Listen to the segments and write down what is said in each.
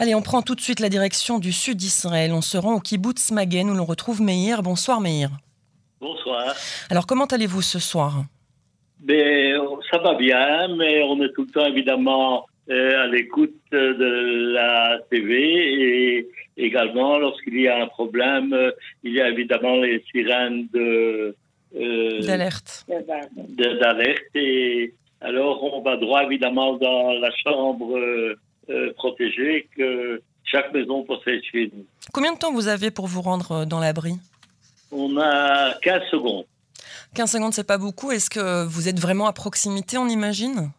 Allez, on prend tout de suite la direction du sud d'Israël. On se rend au kibbutz Magen où l'on retrouve Meir. Bonsoir Meir. Bonsoir. Alors comment allez-vous ce soir? Ben, ça va bien, mais on est tout le temps évidemment euh, à l'écoute de la TV et également lorsqu'il y a un problème, euh, il y a évidemment les sirènes de euh, d'alerte. D'alerte et alors on va droit évidemment dans la chambre protégée que chaque maison possède chez nous. Combien de temps vous avez pour vous rendre euh, dans l'abri? On a 15 secondes. 15 secondes, c'est pas beaucoup. Est-ce que vous êtes vraiment à proximité, on imagine?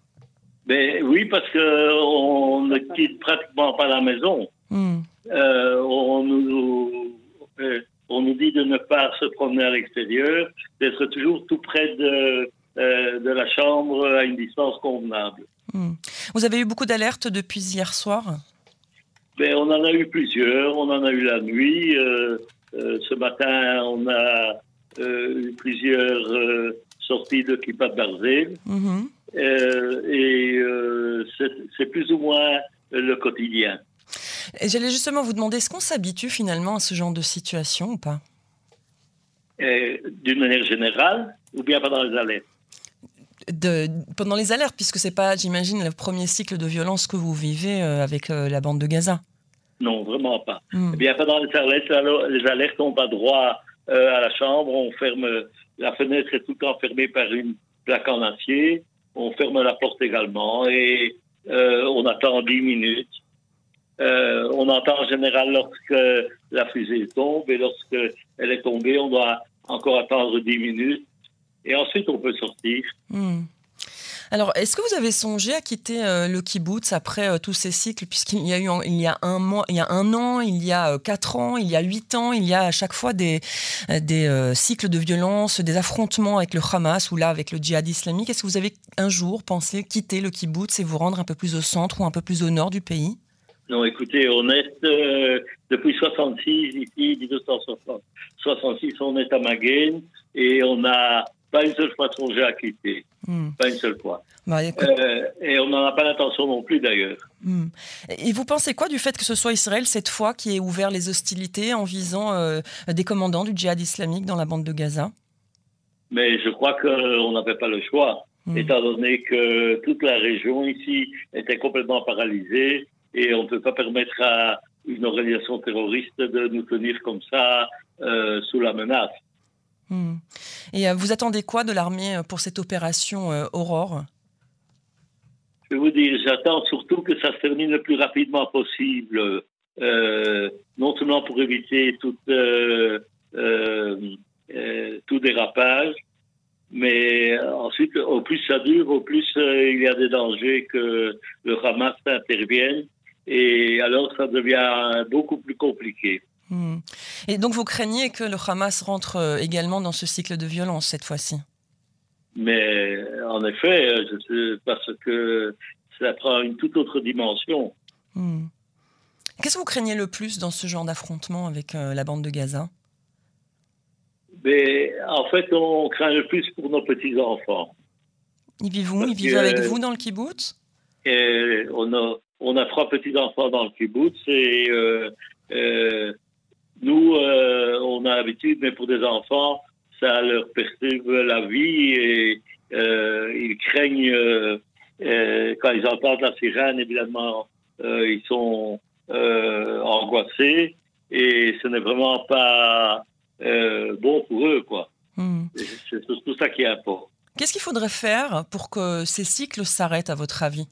Ben oui, parce que on ne quitte pratiquement pas la maison. Hmm. Euh, on, nous, euh, on nous dit de ne pas se promener à l'extérieur, d'être toujours tout près de, euh, de la chambre à une distance convenable. Hmm. Vous avez eu beaucoup d'alertes depuis hier soir? Ben, on en a eu plusieurs, on en a eu la nuit. euh, euh, ce matin, on a euh, eu plusieurs euh, sorties de Kippa Barzel. Mhm. Euh, et euh, c'est plus ou moins le quotidien. J'allais justement vous demander, est-ce qu'on s'habitue finalement à ce genre de situation ou pas? Euh, D'une manière générale, ou bien pendant les alertes? De, Pendant les alertes, puisque c'est pas, j'imagine, le premier cycle de violence que vous vivez euh, avec euh, la bande de Gaza. Non, vraiment pas. Hmm. Eh bien, pendant les alertes, alors, les alertes, on va droit euh, à la chambre, on ferme, la fenêtre est tout le temps fermée par une plaque en acier, on ferme la porte également et euh, on attend 10 minutes. Euh, on entend en général lorsque la fusée tombe et lorsque elle est tombée, on doit encore attendre 10 minutes et ensuite on peut sortir. Hmm. Alors, est-ce que vous avez songé à quitter euh, le kibbutz après euh, tous ces cycles, puisqu'il y a eu il y a un mois, il y a un an, il y a euh, quatre ans, il y a huit ans, il y a à chaque fois des cycles de violence, des affrontements avec le Hamas ou là avec le djihad islamique. Est-ce que vous avez un jour pensé quitter le kibbutz et vous rendre un peu plus au centre ou un peu plus au nord du pays? Non, écoutez, on est euh, depuis 66 ici, 1966, on est à Maguen et on n'a pas une seule fois songé à quitter, Hmm. pas une seule fois. Bah, écoute, Euh, et on n'en a pas l'intention non plus d'ailleurs. hmm. Et vous pensez quoi du fait que ce soit Israël cette fois qui ait ouvert les hostilités en visant euh, des commandants du djihad islamique dans la bande de Gaza? Mais je crois qu'on n'avait pas le choix, Hmm. étant donné que toute la région ici était complètement paralysée et on ne peut pas permettre à une organisation terroriste de nous tenir comme ça euh, sous la menace. Et euh, vous attendez quoi de l'armée euh, pour cette opération euh, Aurore? Je vous dire, j'attends surtout que ça se termine le plus rapidement possible, non seulement pour éviter tout dérapage, mais ensuite, au plus ça dure, au plus il y a des dangers que le Hamas intervienne, et alors ça devient beaucoup plus compliqué. Hmm. Et donc vous craignez que le Hamas rentre euh, également dans ce cycle de violence cette fois-ci? Mais en effet, euh, je sais, parce que ça prend une toute autre dimension. Hmm. Qu'est-ce que vous craignez le plus dans ce genre d'affrontement avec euh, la bande de Gaza? Mais en fait, on craint le plus pour nos petits-enfants. Ils vivent où? Ils vivent avec vous dans le kibbutz? Et on a, on a trois petits-enfants dans le kibbutz et euh, nous, euh, on a l'habitude, mais pour des enfants, ça leur perturbe la vie et euh, ils craignent, euh, quand ils entendent la sirène, évidemment, ils sont angoissés et ce n'est vraiment pas bon pour eux, quoi. Hmm. C'est surtout ça qui importe. Qu'est-ce qu'il faudrait faire pour que ces cycles s'arrêtent à votre avis?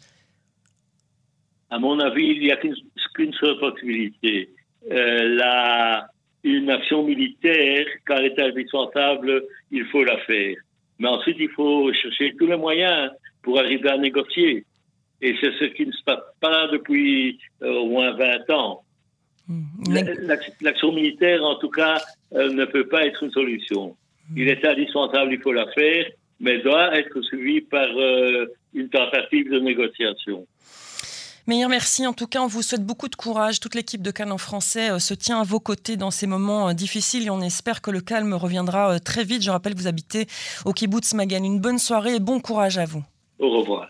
À mon avis, il n'y a qu'une qu'une seule possibilité. Euh, la, une action militaire, quand elle est indispensable, il faut la faire. Mais ensuite, il faut chercher tous les moyens pour arriver à négocier. Et c'est ce qui ne se passe pas depuis euh, au moins 20 ans. L'ac- L'action militaire, en tout cas, euh, ne peut pas être une solution. Il est indispensable, il faut la faire, mais doit être suivie par une tentative de négociation. Meilleur merci. En tout cas, on vous souhaite beaucoup de courage. Toute l'équipe de Cannes en français euh, se tient à vos côtés dans ces moments euh, difficiles et on espère que le calme reviendra euh, très vite. Je rappelle que vous habitez au kibbutz Magan. Une bonne soirée et bon courage à vous. Au revoir.